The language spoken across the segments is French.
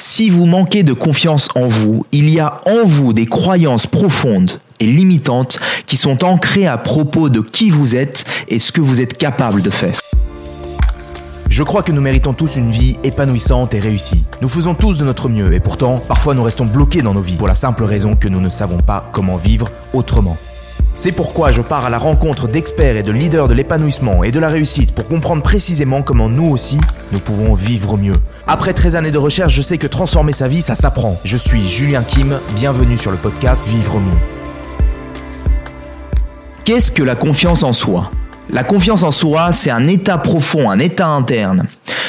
Si vous manquez de confiance en vous, il y a en vous des croyances profondes et limitantes qui sont ancrées à propos de qui vous êtes et ce que vous êtes capable de faire. Je crois que nous méritons tous une vie épanouissante et réussie. Nous faisons tous de notre mieux et pourtant, parfois nous restons bloqués dans nos vies pour la simple raison que nous ne savons pas comment vivre autrement. C'est pourquoi je pars à la rencontre d'experts et de leaders de l'épanouissement et de la réussite pour comprendre précisément comment nous aussi, nous pouvons vivre mieux. Après 13 années de recherche, je sais que transformer sa vie, ça s'apprend. Je suis Julien Kim, bienvenue sur le podcast Vivre mieux. Qu'est-ce que la confiance en soi? La confiance en soi, c'est un état profond, un état interne.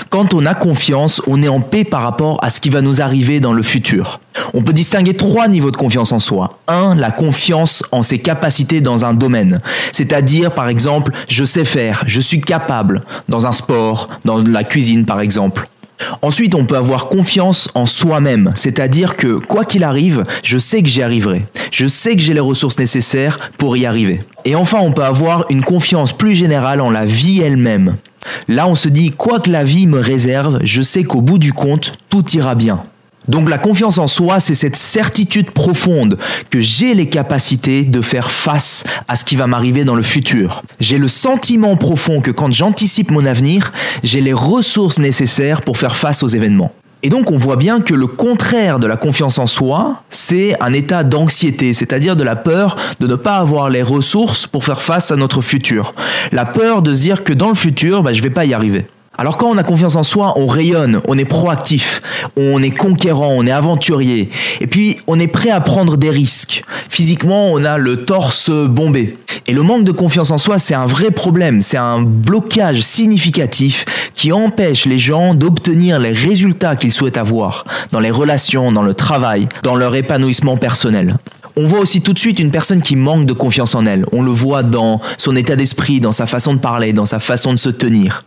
Quand on a confiance, on est en paix par rapport à ce qui va nous arriver dans le futur. On peut distinguer trois niveaux de confiance en soi. Un, la confiance en ses capacités dans un domaine. C'est-à-dire, par exemple, je sais faire, je suis capable dans un sport, dans la cuisine par exemple. Ensuite, on peut avoir confiance en soi-même, c'est-à-dire que quoi qu'il arrive, je sais que j'y arriverai. Je sais que j'ai les ressources nécessaires pour y arriver. Et enfin, on peut avoir une confiance plus générale en la vie elle-même. Là, on se dit, quoi que la vie me réserve, je sais qu'au bout du compte, tout ira bien. Donc la confiance en soi, c'est cette certitude profonde que j'ai les capacités de faire face à ce qui va m'arriver dans le futur. J'ai le sentiment profond que quand j'anticipe mon avenir, j'ai les ressources nécessaires pour faire face aux événements. Et donc on voit bien que le contraire de la confiance en soi, c'est un état d'anxiété, c'est-à-dire de la peur de ne pas avoir les ressources pour faire face à notre futur. La peur de se dire que dans le futur, bah, je ne vais pas y arriver. Alors quand on a confiance en soi, on rayonne, on est proactif, on est conquérant, on est aventurier. Et puis on est prêt à prendre des risques. Physiquement, on a le torse bombé. Et le manque de confiance en soi, c'est un vrai problème, c'est un blocage significatif qui empêche les gens d'obtenir les résultats qu'ils souhaitent avoir dans les relations, dans le travail, dans leur épanouissement personnel. On voit aussi tout de suite une personne qui manque de confiance en elle. On le voit dans son état d'esprit, dans sa façon de parler, dans sa façon de se tenir.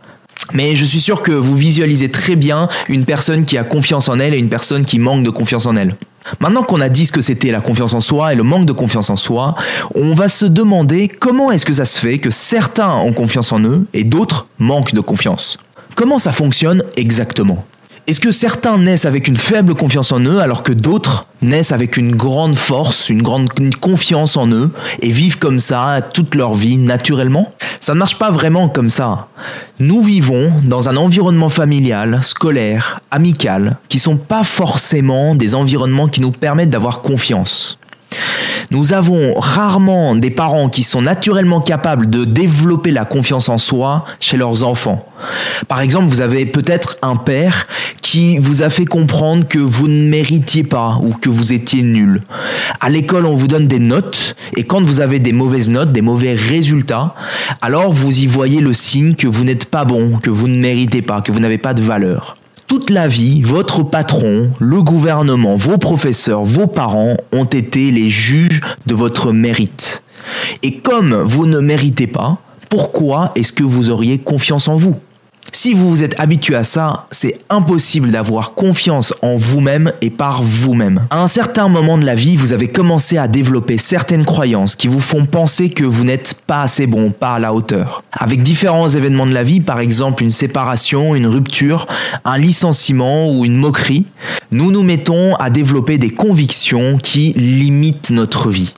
Mais je suis sûr que vous visualisez très bien une personne qui a confiance en elle et une personne qui manque de confiance en elle. Maintenant qu'on a dit ce que c'était la confiance en soi et le manque de confiance en soi, on va se demander comment est-ce que ça se fait que certains ont confiance en eux et d'autres manquent de confiance. Comment ça fonctionne exactement? Est-ce que certains naissent avec une faible confiance en eux alors que d'autres naissent avec une grande force, une grande confiance en eux et vivent comme ça toute leur vie naturellement? Ça ne marche pas vraiment comme ça. Nous vivons dans un environnement familial, scolaire, amical, qui sont pas forcément des environnements qui nous permettent d'avoir confiance. Nous avons rarement des parents qui sont naturellement capables de développer la confiance en soi chez leurs enfants. Par exemple, vous avez peut-être un père qui vous a fait comprendre que vous ne méritiez pas ou que vous étiez nul. À l'école, on vous donne des notes et quand vous avez des mauvaises notes, des mauvais résultats, alors vous y voyez le signe que vous n'êtes pas bon, que vous ne méritez pas, que vous n'avez pas de valeur toute la vie, votre patron, le gouvernement, vos professeurs, vos parents ont été les juges de votre mérite. Et comme vous ne méritez pas, pourquoi est-ce que vous auriez confiance en vous? Si vous vous êtes habitué à ça, c'est impossible d'avoir confiance en vous-même et par vous-même. À un certain moment de la vie, vous avez commencé à développer certaines croyances qui vous font penser que vous n'êtes pas assez bon, pas à la hauteur. Avec différents événements de la vie, par exemple une séparation, une rupture, un licenciement ou une moquerie, nous nous mettons à développer des convictions qui limitent notre vie.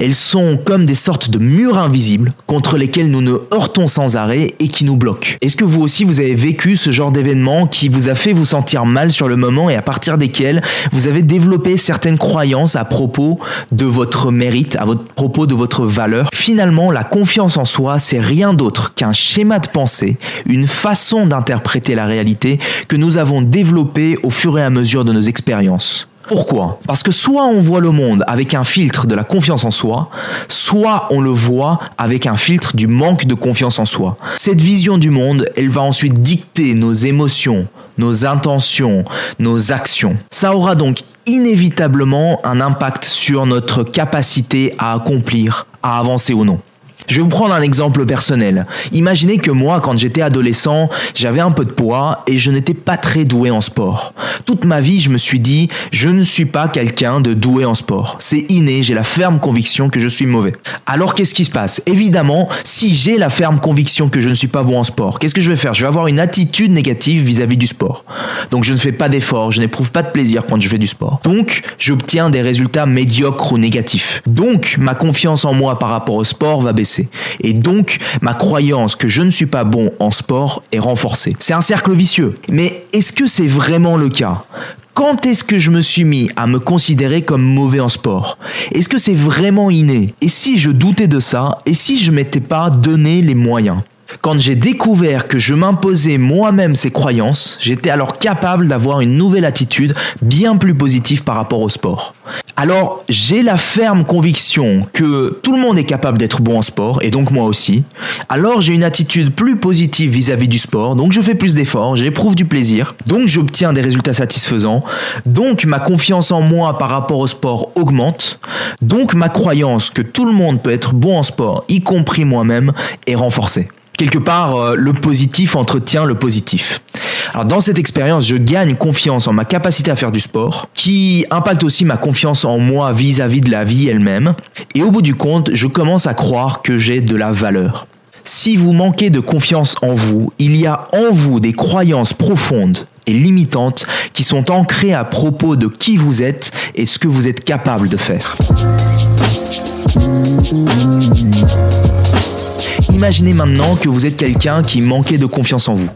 Elles sont comme des sortes de murs invisibles contre lesquels nous nous heurtons sans arrêt et qui nous bloquent. Est-ce que vous aussi vous avez vécu ce genre d'événement qui vous a fait vous sentir mal sur le moment et à partir desquels vous avez développé certaines croyances à propos de votre mérite, à votre propos de votre valeur? Finalement, la confiance en soi, c'est rien d'autre qu'un schéma de pensée, une façon d'interpréter la réalité que nous avons développé au fur et à mesure de nos expériences. Pourquoi? Parce que soit on voit le monde avec un filtre de la confiance en soi, soit on le voit avec un filtre du manque de confiance en soi. Cette vision du monde, elle va ensuite dicter nos émotions, nos intentions, nos actions. Ça aura donc inévitablement un impact sur notre capacité à accomplir, à avancer ou non. Je vais vous prendre un exemple personnel. Imaginez que moi, quand j'étais adolescent, j'avais un peu de poids et je n'étais pas très doué en sport. Toute ma vie, je me suis dit, je ne suis pas quelqu'un de doué en sport. C'est inné, j'ai la ferme conviction que je suis mauvais. Alors qu'est-ce qui se passe? Évidemment, si j'ai la ferme conviction que je ne suis pas bon en sport, qu'est-ce que je vais faire? Je vais avoir une attitude négative vis-à-vis du sport. Donc je ne fais pas d'efforts, je n'éprouve pas de plaisir quand je fais du sport. Donc j'obtiens des résultats médiocres ou négatifs. Donc ma confiance en moi par rapport au sport va baisser. Et donc, ma croyance que je ne suis pas bon en sport est renforcée. C'est un cercle vicieux. Mais est-ce que c'est vraiment le cas? Quand est-ce que je me suis mis à me considérer comme mauvais en sport? Est-ce que c'est vraiment inné? Et si je doutais de ça? Et si je m'étais pas donné les moyens? Quand j'ai découvert que je m'imposais moi-même ces croyances, j'étais alors capable d'avoir une nouvelle attitude bien plus positive par rapport au sport. Alors j'ai la ferme conviction que tout le monde est capable d'être bon en sport, et donc moi aussi. Alors j'ai une attitude plus positive vis-à-vis du sport, donc je fais plus d'efforts, j'éprouve du plaisir, donc j'obtiens des résultats satisfaisants, donc ma confiance en moi par rapport au sport augmente, donc ma croyance que tout le monde peut être bon en sport, y compris moi-même, est renforcée quelque part, euh, le positif entretient le positif. Alors dans cette expérience, je gagne confiance en ma capacité à faire du sport, qui impacte aussi ma confiance en moi vis-à-vis de la vie elle-même. Et au bout du compte, je commence à croire que j'ai de la valeur. Si vous manquez de confiance en vous, il y a en vous des croyances profondes et limitantes qui sont ancrées à propos de qui vous êtes et ce que vous êtes capable de faire. Imaginez maintenant que vous êtes quelqu'un qui manquait de confiance en vous.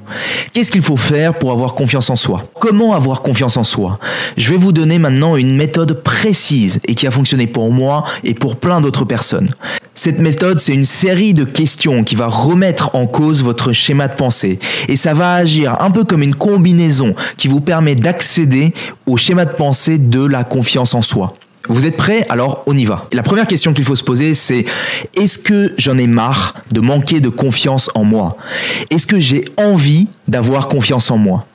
Qu'est-ce qu'il faut faire pour avoir confiance en soi? Comment avoir confiance en soi? Je vais vous donner maintenant une méthode précise et qui a fonctionné pour moi et pour plein d'autres personnes. Cette méthode, c'est une série de questions qui va remettre en cause votre schéma de pensée. Et ça va agir un peu comme une combinaison qui vous permet d'accéder au schéma de pensée de la confiance en soi. Vous êtes prêts? Alors on y va. la première question qu'il faut se poser, c'est est-ce que j'en ai marre de manquer de confiance en moi? Est-ce que j'ai envie d'avoir confiance en moi?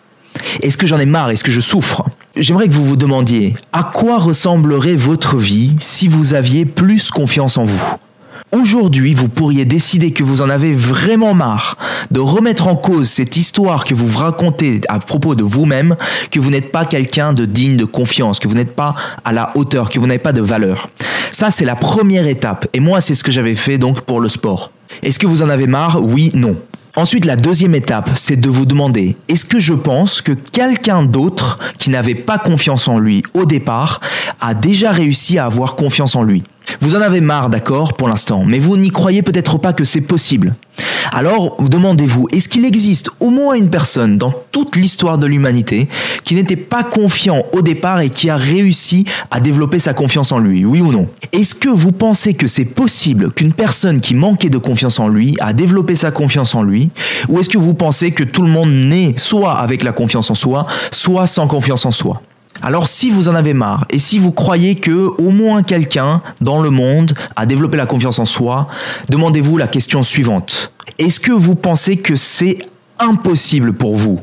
Est-ce que j'en ai marre? Est-ce que je souffre? J'aimerais que vous vous demandiez à quoi ressemblerait votre vie si vous aviez plus confiance en vous? Aujourd'hui, vous pourriez décider que vous en avez vraiment marre de remettre en cause cette histoire que vous racontez à propos de vous-même, que vous n'êtes pas quelqu'un de digne de confiance, que vous n'êtes pas à la hauteur, que vous n'avez pas de valeur. Ça, c'est la première étape. Et moi, c'est ce que j'avais fait donc pour le sport. Est-ce que vous en avez marre? Oui, non. Ensuite, la deuxième étape, c'est de vous demander, est-ce que je pense que quelqu'un d'autre qui n'avait pas confiance en lui au départ a déjà réussi à avoir confiance en lui? Vous en avez marre, d'accord, pour l'instant, mais vous n'y croyez peut-être pas que c'est possible. Alors, demandez-vous, est-ce qu'il existe au moins une personne dans toute l'histoire de l'humanité qui n'était pas confiant au départ et qui a réussi à développer sa confiance en lui, oui ou non? Est-ce que vous pensez que c'est possible qu'une personne qui manquait de confiance en lui a développé sa confiance en lui? Ou est-ce que vous pensez que tout le monde naît soit avec la confiance en soi, soit sans confiance en soi? Alors si vous en avez marre et si vous croyez que au moins quelqu'un dans le monde a développé la confiance en soi, demandez-vous la question suivante. Est-ce que vous pensez que c'est impossible pour vous?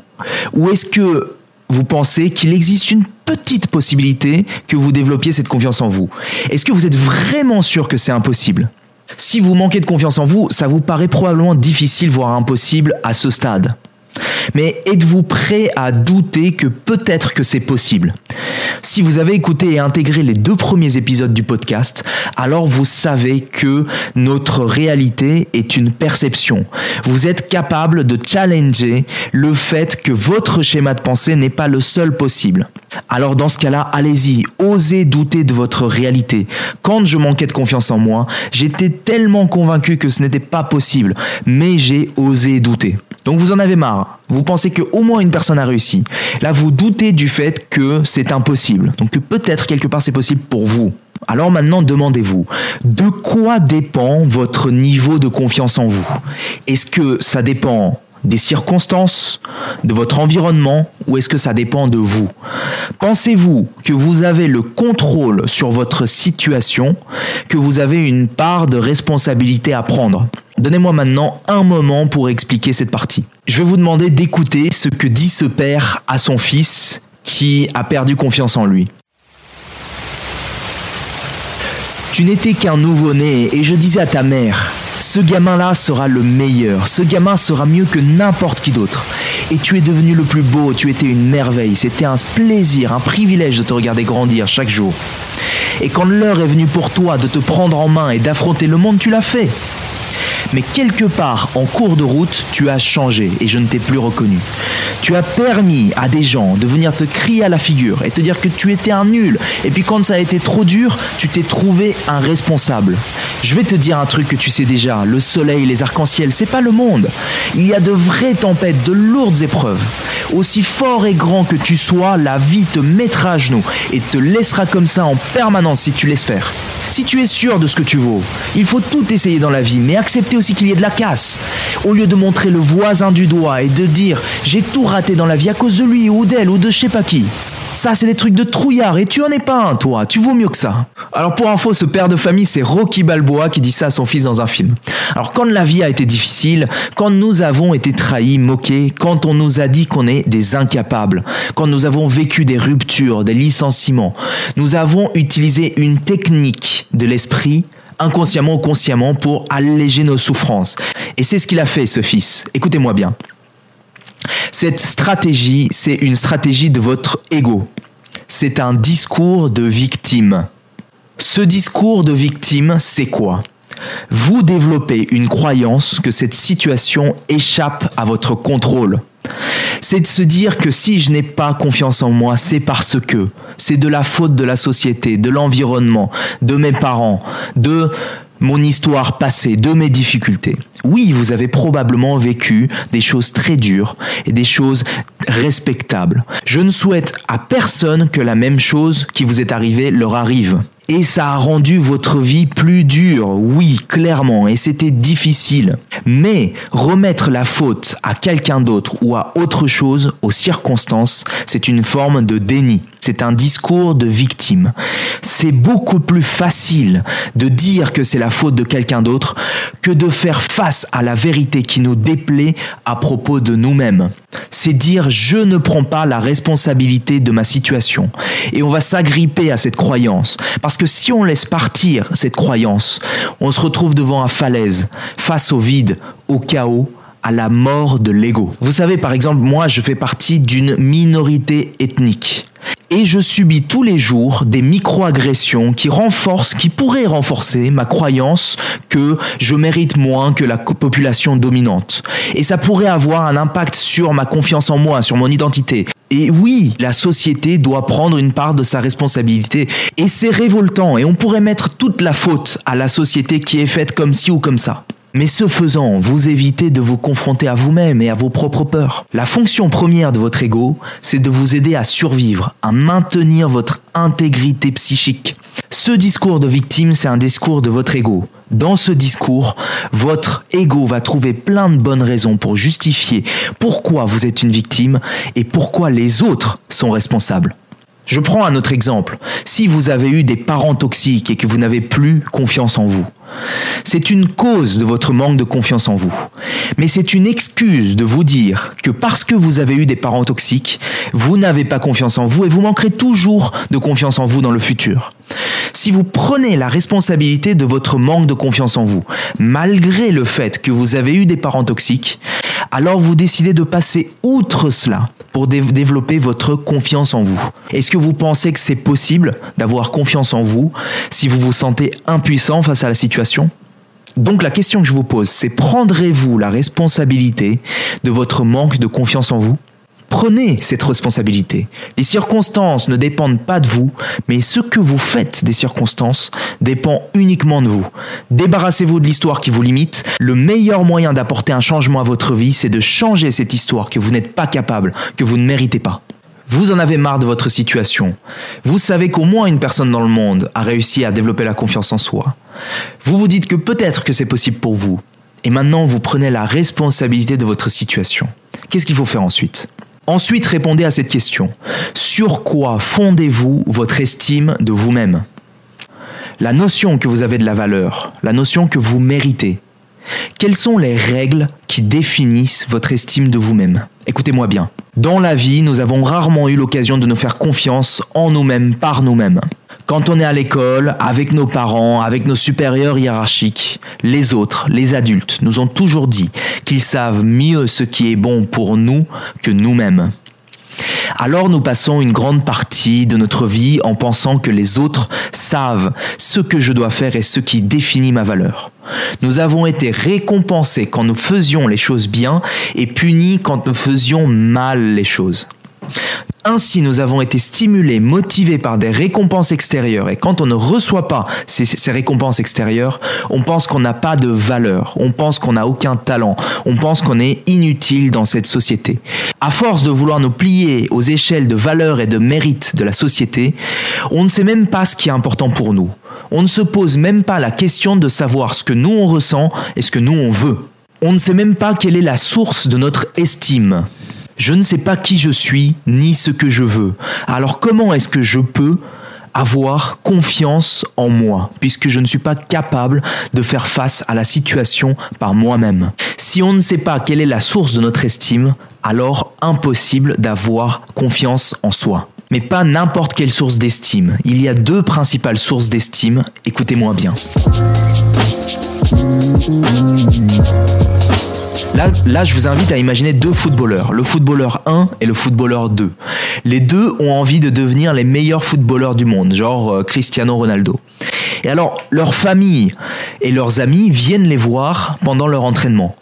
Ou est-ce que vous pensez qu'il existe une petite possibilité que vous développiez cette confiance en vous? Est-ce que vous êtes vraiment sûr que c'est impossible? Si vous manquez de confiance en vous, ça vous paraît probablement difficile, voire impossible à ce stade. Mais êtes-vous prêt à douter que peut-être que c'est possible? Si vous avez écouté et intégré les deux premiers épisodes du podcast, alors vous savez que notre réalité est une perception. Vous êtes capable de challenger le fait que votre schéma de pensée n'est pas le seul possible. Alors dans ce cas-là, allez-y, osez douter de votre réalité. Quand je manquais de confiance en moi, j'étais tellement convaincu que ce n'était pas possible, mais j'ai osé douter. Donc vous en avez marre. Vous pensez que au moins une personne a réussi. Là, vous doutez du fait que c'est impossible. Donc peut-être quelque part c'est possible pour vous. Alors maintenant, demandez-vous, de quoi dépend votre niveau de confiance en vous? Est-ce que ça dépend des circonstances, de votre environnement, ou est-ce que ça dépend de vous? Pensez-vous que vous avez le contrôle sur votre situation, que vous avez une part de responsabilité à prendre? Donnez-moi maintenant un moment pour expliquer cette partie. Je vais vous demander d'écouter ce que dit ce père à son fils qui a perdu confiance en lui. Tu n'étais qu'un nouveau-né et je disais à ta mère, Ce gamin-là sera le meilleur, ce gamin sera mieux que n'importe qui d'autre. Et tu es devenu le plus beau, tu étais une merveille, c'était un plaisir, un privilège de te regarder grandir chaque jour. Et quand l'heure est venue pour toi de te prendre en main et d'affronter le monde, tu l'as fait. Mais quelque part, en cours de route, tu as changé et je ne t'ai plus reconnu. Tu as permis à des gens de venir te crier à la figure et te dire que tu étais un nul. Et puis quand ça a été trop dur, tu t'es trouvé un responsable. Je vais te dire un truc que tu sais déjà. Le soleil, les arcs-en-ciel, c'est pas le monde. Il y a de vraies tempêtes, de lourdes épreuves. Aussi fort et grand que tu sois, la vie te mettra à genoux et te laissera comme ça en permanence si tu laisses faire. Si tu es sûr de ce que tu vaux, il faut tout essayer dans la vie, mais accepter aussi qu'il y ait de la casse. Au lieu de montrer le voisin du doigt et de dire j'ai tout raté dans la vie à cause de lui ou d'elle ou de je sais pas qui. Ça, c'est des trucs de trouillard et tu en es pas un, toi. Tu vaux mieux que ça. Alors, pour info, ce père de famille, c'est Rocky Balboa qui dit ça à son fils dans un film. Alors, quand la vie a été difficile, quand nous avons été trahis, moqués, quand on nous a dit qu'on est des incapables, quand nous avons vécu des ruptures, des licenciements, nous avons utilisé une technique de l'esprit inconsciemment ou consciemment pour alléger nos souffrances. Et c'est ce qu'il a fait, ce fils. Écoutez-moi bien. Cette stratégie, c'est une stratégie de votre ego. C'est un discours de victime. Ce discours de victime, c'est quoi? Vous développez une croyance que cette situation échappe à votre contrôle. C'est de se dire que si je n'ai pas confiance en moi, c'est parce que c'est de la faute de la société, de l'environnement, de mes parents, de mon histoire passée, de mes difficultés. Oui, vous avez probablement vécu des choses très dures et des choses respectables. Je ne souhaite à personne que la même chose qui vous est arrivée leur arrive. Et ça a rendu votre vie plus dure, oui, clairement, et c'était difficile. Mais remettre la faute à quelqu'un d'autre ou à autre chose, aux circonstances, c'est une forme de déni. C'est un discours de victime. C'est beaucoup plus facile de dire que c'est la faute de quelqu'un d'autre que de faire face à la vérité qui nous déplaît à propos de nous-mêmes. C'est dire je ne prends pas la responsabilité de ma situation. Et on va s'agripper à cette croyance. Parce que si on laisse partir cette croyance, on se retrouve devant un falaise, face au vide, au chaos, à la mort de l'ego. Vous savez, par exemple, moi, je fais partie d'une minorité ethnique et je subis tous les jours des micro-agressions qui renforcent, qui pourraient renforcer ma croyance que je mérite moins que la population dominante. Et ça pourrait avoir un impact sur ma confiance en moi, sur mon identité. Et oui, la société doit prendre une part de sa responsabilité. Et c'est révoltant. Et on pourrait mettre toute la faute à la société qui est faite comme ci ou comme ça. Mais ce faisant, vous évitez de vous confronter à vous-même et à vos propres peurs. La fonction première de votre ego, c'est de vous aider à survivre, à maintenir votre intégrité psychique. Ce discours de victime, c'est un discours de votre ego. Dans ce discours, votre ego va trouver plein de bonnes raisons pour justifier pourquoi vous êtes une victime et pourquoi les autres sont responsables. Je prends un autre exemple. Si vous avez eu des parents toxiques et que vous n'avez plus confiance en vous, c'est une cause de votre manque de confiance en vous. Mais c'est une excuse de vous dire que parce que vous avez eu des parents toxiques, vous n'avez pas confiance en vous et vous manquerez toujours de confiance en vous dans le futur. Si vous prenez la responsabilité de votre manque de confiance en vous, malgré le fait que vous avez eu des parents toxiques, alors vous décidez de passer outre cela pour développer votre confiance en vous. Est-ce que vous pensez que c'est possible d'avoir confiance en vous si vous vous sentez impuissant face à la situation? Donc la question que je vous pose, c'est prendrez-vous la responsabilité de votre manque de confiance en vous? Prenez cette responsabilité. Les circonstances ne dépendent pas de vous, mais ce que vous faites des circonstances dépend uniquement de vous. Débarrassez-vous de l'histoire qui vous limite. Le meilleur moyen d'apporter un changement à votre vie, c'est de changer cette histoire que vous n'êtes pas capable, que vous ne méritez pas. Vous en avez marre de votre situation. Vous savez qu'au moins une personne dans le monde a réussi à développer la confiance en soi. Vous vous dites que peut-être que c'est possible pour vous. Et maintenant, vous prenez la responsabilité de votre situation. Qu'est-ce qu'il faut faire ensuite? Ensuite, répondez à cette question. Sur quoi fondez-vous votre estime de vous-même? La notion que vous avez de la valeur, la notion que vous méritez. Quelles sont les règles qui définissent votre estime de vous-même? Écoutez-moi bien. Dans la vie, nous avons rarement eu l'occasion de nous faire confiance en nous-mêmes par nous-mêmes. Quand on est à l'école, avec nos parents, avec nos supérieurs hiérarchiques, les autres, les adultes, nous ont toujours dit qu'ils savent mieux ce qui est bon pour nous que nous-mêmes. Alors nous passons une grande partie de notre vie en pensant que les autres savent ce que je dois faire et ce qui définit ma valeur. Nous avons été récompensés quand nous faisions les choses bien et punis quand nous faisions mal les choses. Ainsi, nous avons été stimulés, motivés par des récompenses extérieures. Et quand on ne reçoit pas ces, récompenses extérieures, on pense qu'on n'a pas de valeur, on pense qu'on n'a aucun talent, on pense qu'on est inutile dans cette société. À force de vouloir nous plier aux échelles de valeur et de mérite de la société, on ne sait même pas ce qui est important pour nous. On ne se pose même pas la question de savoir ce que nous on ressent et ce que nous on veut. On ne sait même pas quelle est la source de notre estime. Je ne sais pas qui je suis ni ce que je veux. Alors comment est-ce que je peux avoir confiance en moi, puisque je ne suis pas capable de faire face à la situation par moi-même? Si on ne sait pas quelle est la source de notre estime, alors impossible d'avoir confiance en soi. Mais pas n'importe quelle source d'estime. Il y a deux principales sources d'estime, écoutez-moi bien. Là, je vous invite à imaginer deux footballeurs, le footballeur 1 et le footballeur 2. Les deux ont envie de devenir les meilleurs footballeurs du monde, genre euh, Cristiano Ronaldo. Et alors, leur famille et leurs amis viennent les voir pendant leur entraînement.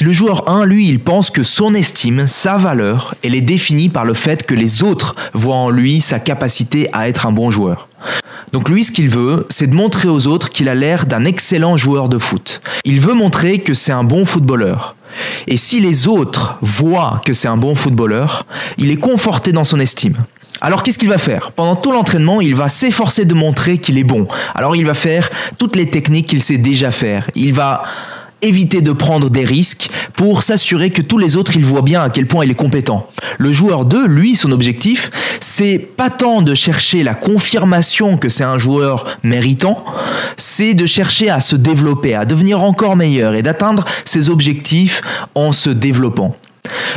Le joueur 1, lui, il pense que son estime, sa valeur, elle est définie par le fait que les autres voient en lui sa capacité à être un bon joueur. Donc lui, ce qu'il veut, c'est de montrer aux autres qu'il a l'air d'un excellent joueur de foot. Il veut montrer que c'est un bon footballeur. Et si les autres voient que c'est un bon footballeur, il est conforté dans son estime. Alors qu'est-ce qu'il va faire? Pendant tout l'entraînement, il va s'efforcer de montrer qu'il est bon. Alors il va faire toutes les techniques qu'il sait déjà faire. Il va éviter de prendre des risques pour s'assurer que tous les autres ils voient bien à quel point il est compétent. Le joueur 2, lui, son objectif, c'est pas tant de chercher la confirmation que c'est un joueur méritant, c'est de chercher à se développer, à devenir encore meilleur et d'atteindre ses objectifs en se développant.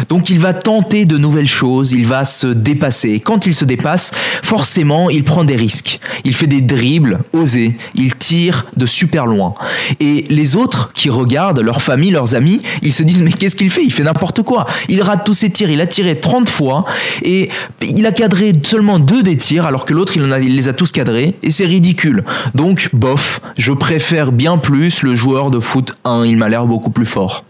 Donc il va tenter de nouvelles choses, il va se dépasser. Quand il se dépasse, forcément, il prend des risques. Il fait des dribbles osés, il tire de super loin. Et les autres qui regardent, leur famille, leurs amis, ils se disent mais qu'est-ce qu'il fait? Il fait n'importe quoi. Il rate tous ses tirs, il a tiré 30 fois et il a cadré seulement deux des tirs alors que l'autre il, il les a tous cadrés et c'est ridicule. Donc bof, je préfère bien plus le joueur de foot 1, il m'a l'air beaucoup plus fort.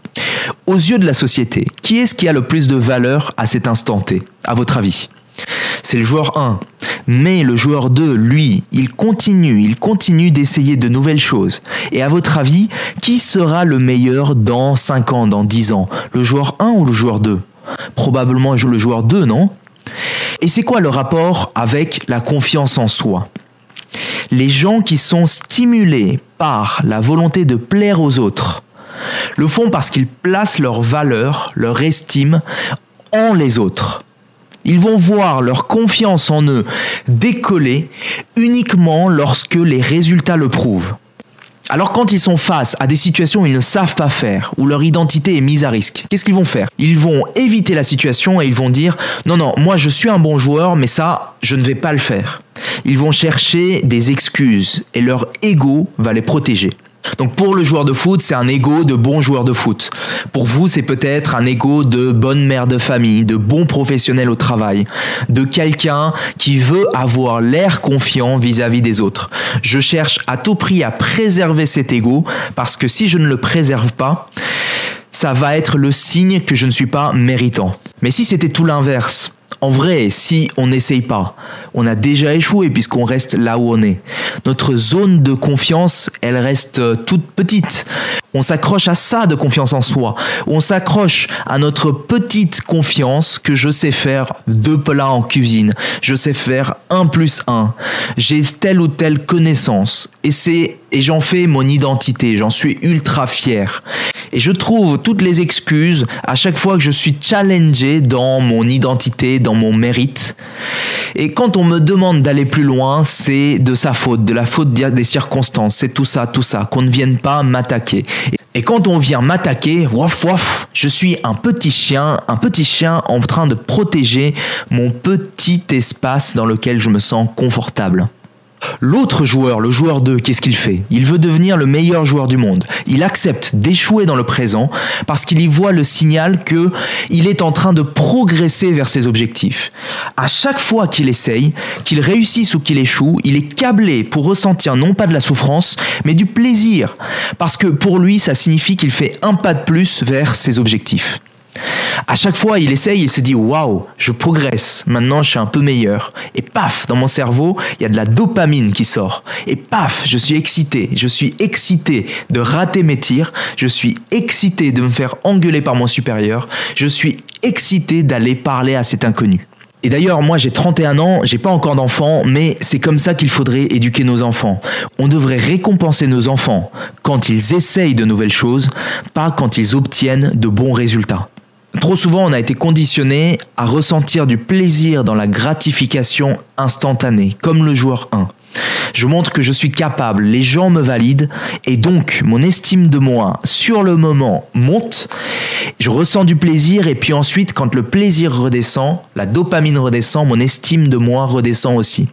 Aux yeux de la société, qui est-ce qui a le plus de valeur à cet instant T, à votre avis? C'est le joueur 1. Mais le joueur 2, lui, il continue, il continue d'essayer de nouvelles choses. Et à votre avis, qui sera le meilleur dans 5 ans, dans 10 ans? Le joueur 1 ou le joueur 2 Probablement le joueur 2, non? Et c'est quoi le rapport avec la confiance en soi? Les gens qui sont stimulés par la volonté de plaire aux autres, le font parce qu'ils placent leur valeur, leur estime en les autres. Ils vont voir leur confiance en eux décoller uniquement lorsque les résultats le prouvent. Alors quand ils sont face à des situations où ils ne savent pas faire, où leur identité est mise à risque, qu'est-ce qu'ils vont faire? Ils vont éviter la situation et ils vont dire non non, moi je suis un bon joueur mais ça, je ne vais pas le faire. Ils vont chercher des excuses et leur ego va les protéger. Donc pour le joueur de foot, c'est un ego de bon joueur de foot. Pour vous, c'est peut-être un ego de bonne mère de famille, de bon professionnel au travail, de quelqu'un qui veut avoir l'air confiant vis-à-vis des autres. Je cherche à tout prix à préserver cet ego parce que si je ne le préserve pas, ça va être le signe que je ne suis pas méritant. Mais si c'était tout l'inverse, en vrai, si on n'essaye pas, on a déjà échoué puisqu'on reste là où on est. Notre zone de confiance, elle reste euh, toute petite. On s'accroche à ça de confiance en soi. On s'accroche à notre petite confiance que je sais faire deux plats en cuisine. Je sais faire un plus un. J'ai telle ou telle connaissance. Et c'est, et j'en fais mon identité. J'en suis ultra fier. Et je trouve toutes les excuses à chaque fois que je suis challengé dans mon identité, dans mon mérite. Et quand on me demande d'aller plus loin, c'est de sa faute, de la faute des circonstances. C'est tout ça, tout ça. Qu'on ne vienne pas m'attaquer. Et quand on vient m'attaquer, waf waf, je suis un petit chien, un petit chien en train de protéger mon petit espace dans lequel je me sens confortable. L'autre joueur, le joueur 2, qu'est-ce qu'il fait? Il veut devenir le meilleur joueur du monde. Il accepte d'échouer dans le présent parce qu'il y voit le signal que il est en train de progresser vers ses objectifs. À chaque fois qu'il essaye, qu'il réussisse ou qu'il échoue, il est câblé pour ressentir non pas de la souffrance, mais du plaisir. Parce que pour lui, ça signifie qu'il fait un pas de plus vers ses objectifs. À chaque fois, il essaye, il se dit waouh, je progresse. Maintenant, je suis un peu meilleur. Et paf, dans mon cerveau, il y a de la dopamine qui sort. Et paf, je suis excité. Je suis excité de rater mes tirs. Je suis excité de me faire engueuler par mon supérieur. Je suis excité d'aller parler à cet inconnu. Et d'ailleurs, moi j'ai 31 ans, j'ai pas encore d'enfants, mais c'est comme ça qu'il faudrait éduquer nos enfants. On devrait récompenser nos enfants quand ils essayent de nouvelles choses, pas quand ils obtiennent de bons résultats. Trop souvent, on a été conditionné à ressentir du plaisir dans la gratification instantanée, comme le joueur 1. Je montre que je suis capable, les gens me valident et donc mon estime de moi sur le moment monte. Je ressens du plaisir et puis ensuite quand le plaisir redescend, la dopamine redescend, mon estime de moi redescend aussi.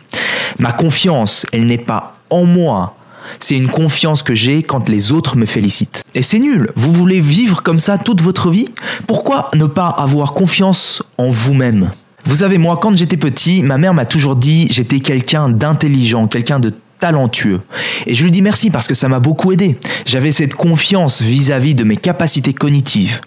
Ma confiance, elle n'est pas en moi, c'est une confiance que j'ai quand les autres me félicitent. Et c'est nul. Vous voulez vivre comme ça toute votre vie? Pourquoi ne pas avoir confiance en vous-même? Vous savez, moi, quand j'étais petit, ma mère m'a toujours dit j'étais quelqu'un d'intelligent, quelqu'un de talentueux. Et je lui dis merci parce que ça m'a beaucoup aidé. J'avais cette confiance vis-à-vis de mes capacités cognitives.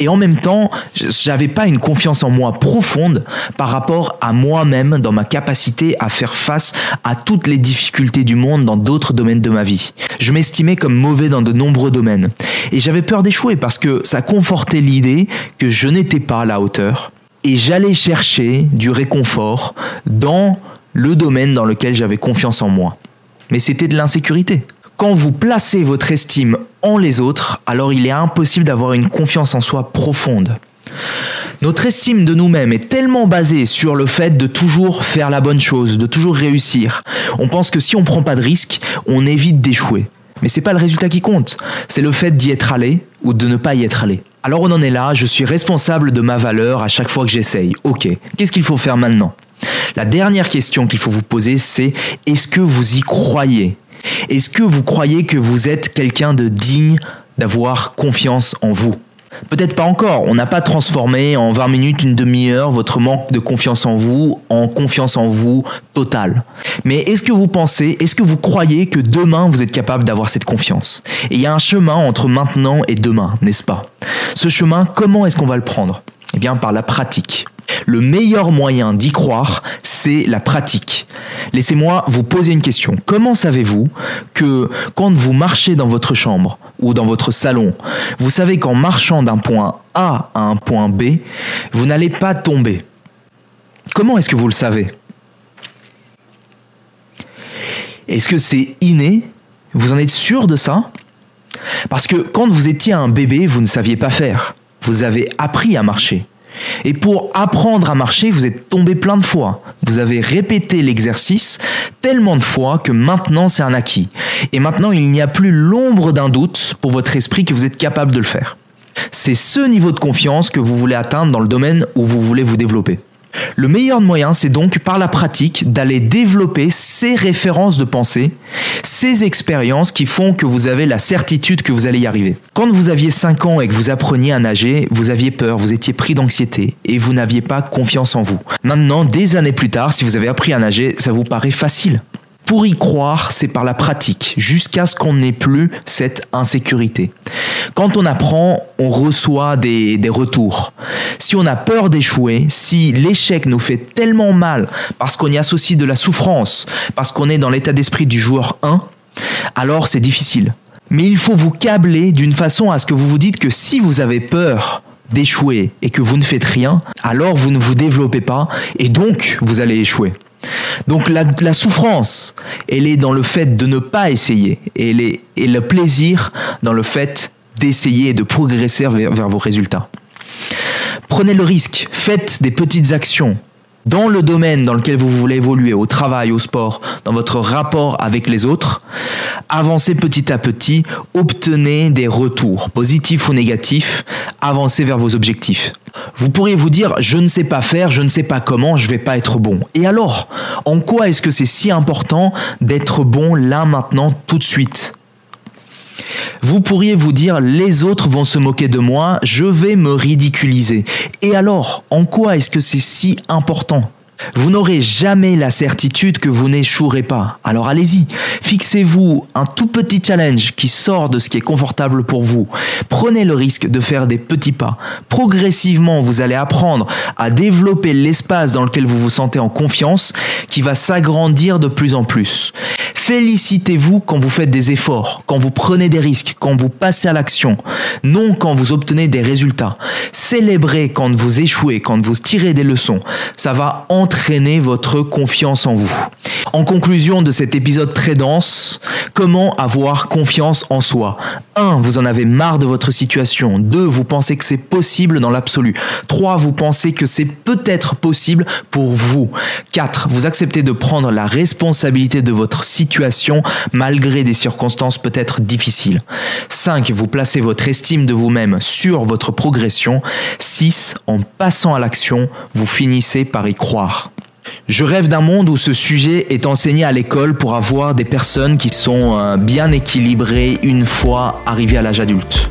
Et en même temps, j'avais pas une confiance en moi profonde par rapport à moi-même dans ma capacité à faire face à toutes les difficultés du monde dans d'autres domaines de ma vie. Je m'estimais comme mauvais dans de nombreux domaines. Et j'avais peur d'échouer parce que ça confortait l'idée que je n'étais pas à la hauteur. Et j'allais chercher du réconfort dans le domaine dans lequel j'avais confiance en moi. Mais c'était de l'insécurité. Quand vous placez votre estime en les autres, alors il est impossible d'avoir une confiance en soi profonde. Notre estime de nous-mêmes est tellement basée sur le fait de toujours faire la bonne chose, de toujours réussir. On pense que si on ne prend pas de risque, on évite d'échouer. Mais c'est pas le résultat qui compte, c'est le fait d'y être allé ou de ne pas y être allé. Alors on en est là, je suis responsable de ma valeur à chaque fois que j'essaye. Ok, qu'est-ce qu'il faut faire maintenant? La dernière question qu'il faut vous poser, c'est est-ce que vous y croyez? Est-ce que vous croyez que vous êtes quelqu'un de digne d'avoir confiance en vous? Peut-être pas encore, on n'a pas transformé en 20 minutes, une demi-heure votre manque de confiance en vous en confiance en vous totale. Mais est-ce que vous pensez, est-ce que vous croyez que demain vous êtes capable d'avoir cette confiance? Et il y a un chemin entre maintenant et demain, n'est-ce pas? Ce chemin, comment est-ce qu'on va le prendre? Eh bien par la pratique. Le meilleur moyen d'y croire, c'est la pratique. Laissez-moi vous poser une question. Comment savez-vous que quand vous marchez dans votre chambre ou dans votre salon, vous savez qu'en marchant d'un point A à un point B, vous n'allez pas tomber? Comment est-ce que vous le savez? Est-ce que c'est inné? Vous en êtes sûr de ça? Parce que quand vous étiez un bébé, vous ne saviez pas faire. Vous avez appris à marcher. Et pour apprendre à marcher, vous êtes tombé plein de fois. Vous avez répété l'exercice tellement de fois que maintenant c'est un acquis. Et maintenant il n'y a plus l'ombre d'un doute pour votre esprit que vous êtes capable de le faire. C'est ce niveau de confiance que vous voulez atteindre dans le domaine où vous voulez vous développer. Le meilleur moyen, c'est donc par la pratique d'aller développer ces références de pensée, ces expériences qui font que vous avez la certitude que vous allez y arriver. Quand vous aviez 5 ans et que vous appreniez à nager, vous aviez peur, vous étiez pris d'anxiété et vous n'aviez pas confiance en vous. Maintenant, des années plus tard, si vous avez appris à nager, ça vous paraît facile. Pour y croire, c'est par la pratique, jusqu'à ce qu'on n'ait plus cette insécurité. Quand on apprend, on reçoit des, retours. Si on a peur d'échouer, si l'échec nous fait tellement mal parce qu'on y associe de la souffrance, parce qu'on est dans l'état d'esprit du joueur 1, alors c'est difficile. Mais il faut vous câbler d'une façon à ce que vous vous dites que si vous avez peur d'échouer et que vous ne faites rien, alors vous ne vous développez pas et donc vous allez échouer. Donc la, souffrance, elle est dans le fait de ne pas essayer, et, et le plaisir dans le fait d'essayer et de progresser vers vos résultats. Prenez le risque, faites des petites actions, dans le domaine dans lequel vous voulez évoluer, au travail, au sport, dans votre rapport avec les autres, avancez petit à petit, obtenez des retours, positifs ou négatifs, avancez vers vos objectifs. Vous pourriez vous dire, je ne sais pas faire, je ne sais pas comment, je vais pas être bon. Et alors, en quoi est-ce que c'est si important d'être bon là, maintenant, tout de suite? Vous pourriez vous dire les autres vont se moquer de moi, je vais me ridiculiser. Et alors, en quoi est-ce que c'est si important? Vous n'aurez jamais la certitude que vous n'échouerez pas. Alors allez-y, fixez-vous un tout petit challenge qui sort de ce qui est confortable pour vous. Prenez le risque de faire des petits pas. Progressivement, vous allez apprendre à développer l'espace dans lequel vous vous sentez en confiance qui va s'agrandir de plus en plus. Félicitez-vous quand vous faites des efforts, quand vous prenez des risques, quand vous passez à l'action, non quand vous obtenez des résultats. Célébrez quand vous échouez, quand vous tirez des leçons. Ça va entraîner votre confiance en vous. En conclusion de cet épisode très dense, comment avoir confiance en soi? 1. Vous en avez marre de votre situation. 2. Vous pensez que c'est possible dans l'absolu. 3. Vous pensez que c'est peut-être possible pour vous. 4. Vous acceptez de prendre la responsabilité de votre situation malgré des circonstances peut-être difficiles. 5. Vous placez votre estime de vous-même sur votre progression. 6. En passant à l'action, vous finissez par y croire. Je rêve d'un monde où ce sujet est enseigné à l'école pour avoir des personnes qui sont euh, bien équilibrées une fois arrivées à l'âge adulte.